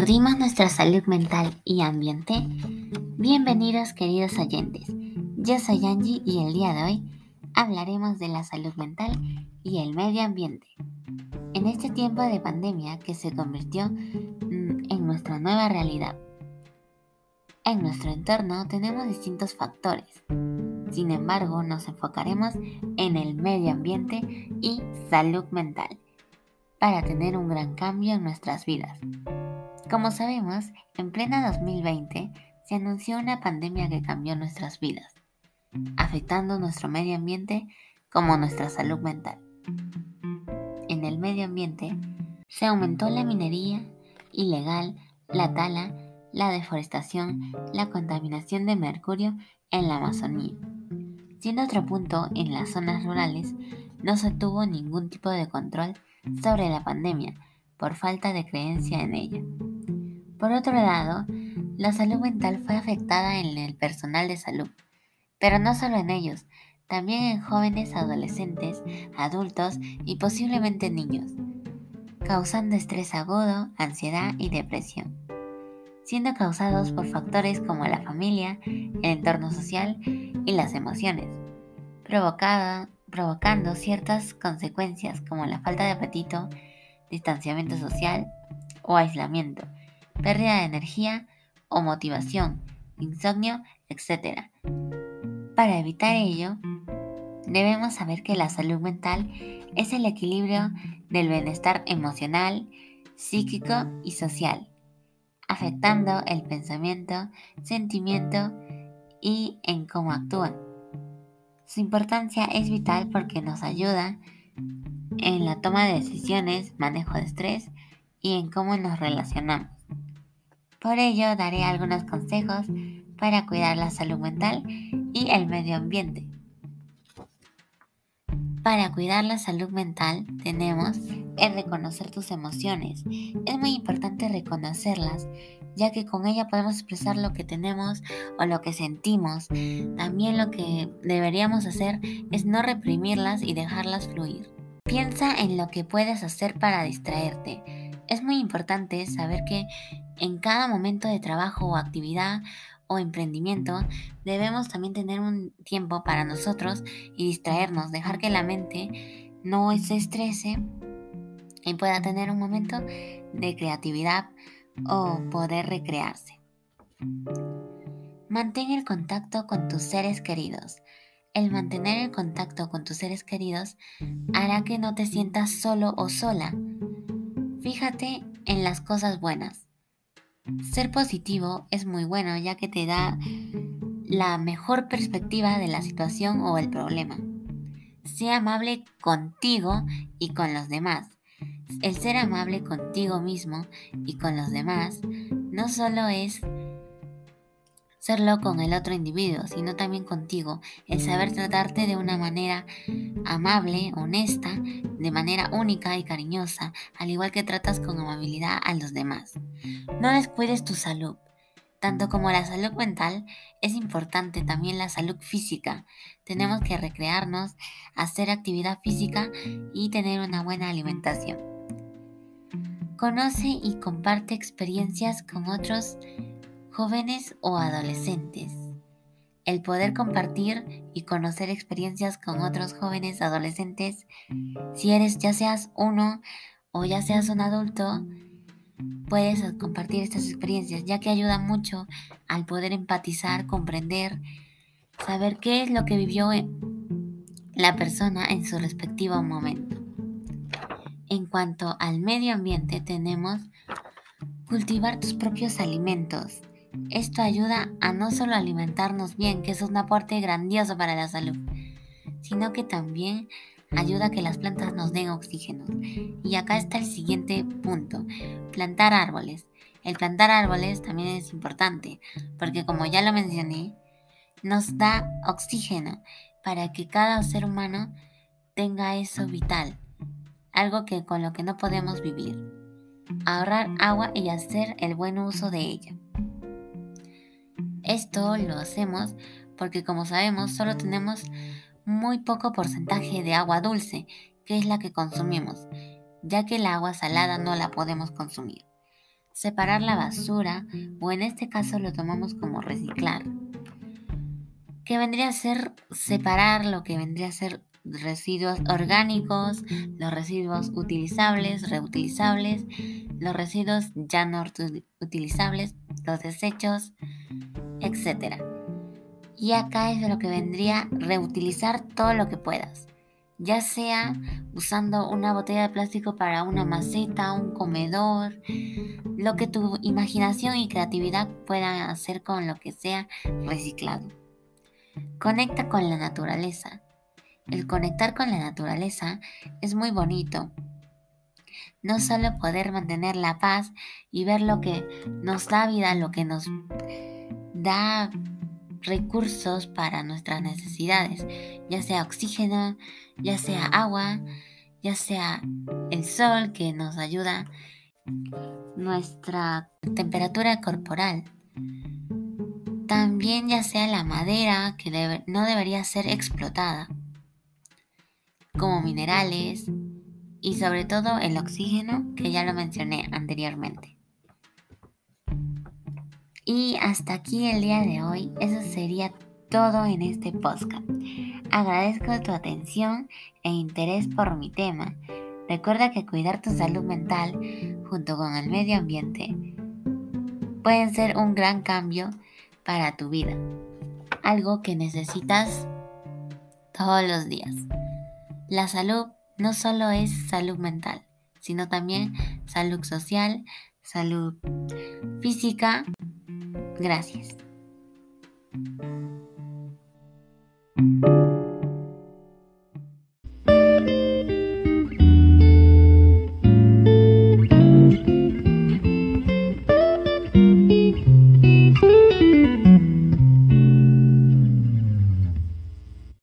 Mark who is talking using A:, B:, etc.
A: ¿Perdimos nuestra salud mental y ambiente? Bienvenidos queridos oyentes. Yo soy Angie y el día de hoy hablaremos de la salud mental y el medio ambiente. En este tiempo de pandemia que se convirtió mm, en nuestra nueva realidad. En nuestro entorno tenemos distintos factores. Sin embargo, nos enfocaremos en el medio ambiente y salud mental para tener un gran cambio en nuestras vidas. Como sabemos, en plena 2020 se anunció una pandemia que cambió nuestras vidas, afectando nuestro medio ambiente como nuestra salud mental. En el medio ambiente se aumentó la minería ilegal, la tala, la deforestación, la contaminación de mercurio en la Amazonía. Siendo otro punto, en las zonas rurales no se tuvo ningún tipo de control sobre la pandemia por falta de creencia en ella. Por otro lado, la salud mental fue afectada en el personal de salud, pero no solo en ellos, también en jóvenes, adolescentes, adultos y posiblemente niños, causando estrés agudo, ansiedad y depresión, siendo causados por factores como la familia, el entorno social y las emociones, provocando ciertas consecuencias como la falta de apetito, distanciamiento social o aislamiento pérdida de energía o motivación, insomnio, etc. Para evitar ello, debemos saber que la salud mental es el equilibrio del bienestar emocional, psíquico y social, afectando el pensamiento, sentimiento y en cómo actúan. Su importancia es vital porque nos ayuda en la toma de decisiones, manejo de estrés y en cómo nos relacionamos. Por ello daré algunos consejos para cuidar la salud mental y el medio ambiente. Para cuidar la salud mental tenemos el reconocer tus emociones. Es muy importante reconocerlas, ya que con ella podemos expresar lo que tenemos o lo que sentimos. También lo que deberíamos hacer es no reprimirlas y dejarlas fluir. Piensa en lo que puedes hacer para distraerte. Es muy importante saber que en cada momento de trabajo o actividad o emprendimiento, debemos también tener un tiempo para nosotros y distraernos, dejar que la mente no se estrese y pueda tener un momento de creatividad o poder recrearse. Mantén el contacto con tus seres queridos. El mantener el contacto con tus seres queridos hará que no te sientas solo o sola. Fíjate en las cosas buenas. Ser positivo es muy bueno ya que te da la mejor perspectiva de la situación o el problema. Sea amable contigo y con los demás. El ser amable contigo mismo y con los demás no solo es serlo con el otro individuo, sino también contigo, el saber tratarte de una manera amable, honesta, de manera única y cariñosa, al igual que tratas con amabilidad a los demás. No descuides tu salud. Tanto como la salud mental, es importante también la salud física. Tenemos que recrearnos, hacer actividad física y tener una buena alimentación. Conoce y comparte experiencias con otros jóvenes o adolescentes. El poder compartir y conocer experiencias con otros jóvenes adolescentes, si eres ya seas uno o ya seas un adulto, puedes compartir estas experiencias, ya que ayuda mucho al poder empatizar, comprender, saber qué es lo que vivió la persona en su respectivo momento. En cuanto al medio ambiente, tenemos cultivar tus propios alimentos, esto ayuda a no solo alimentarnos bien, que es un aporte grandioso para la salud, sino que también ayuda a que las plantas nos den oxígeno. Y acá está el siguiente punto, plantar árboles. El plantar árboles también es importante, porque como ya lo mencioné, nos da oxígeno para que cada ser humano tenga eso vital, algo que con lo que no podemos vivir. Ahorrar agua y hacer el buen uso de ella. Esto lo hacemos porque como sabemos solo tenemos muy poco porcentaje de agua dulce, que es la que consumimos, ya que el agua salada no la podemos consumir. separar la basura, o en este caso lo tomamos como reciclar, que vendría a ser separar lo que vendría a ser residuos orgánicos, los residuos utilizables, reutilizables, los residuos ya no utilizables, los desechos, etc. Y acá es de lo que vendría reutilizar todo lo que puedas, ya sea usando una botella de plástico para una maceta, un comedor, lo que tu imaginación y creatividad puedan hacer con lo que sea reciclado. Conecta con la naturaleza. El conectar con la naturaleza es muy bonito. No solo poder mantener la paz y ver lo que nos da vida, lo que nos da recursos para nuestras necesidades, ya sea oxígeno, ya sea agua, ya sea el sol que nos ayuda, nuestra temperatura corporal. También ya sea la madera que no debería ser explotada, como minerales y sobre todo el oxígeno que ya lo mencioné anteriormente. Y hasta aquí el día de hoy. Eso sería todo en este podcast. Agradezco tu atención e interés por mi tema. Recuerda que cuidar tu salud mental junto con el medio ambiente pueden ser un gran cambio para tu vida. Algo que necesitas todos los días. La salud no solo es salud mental, sino también salud social, salud física Gracias.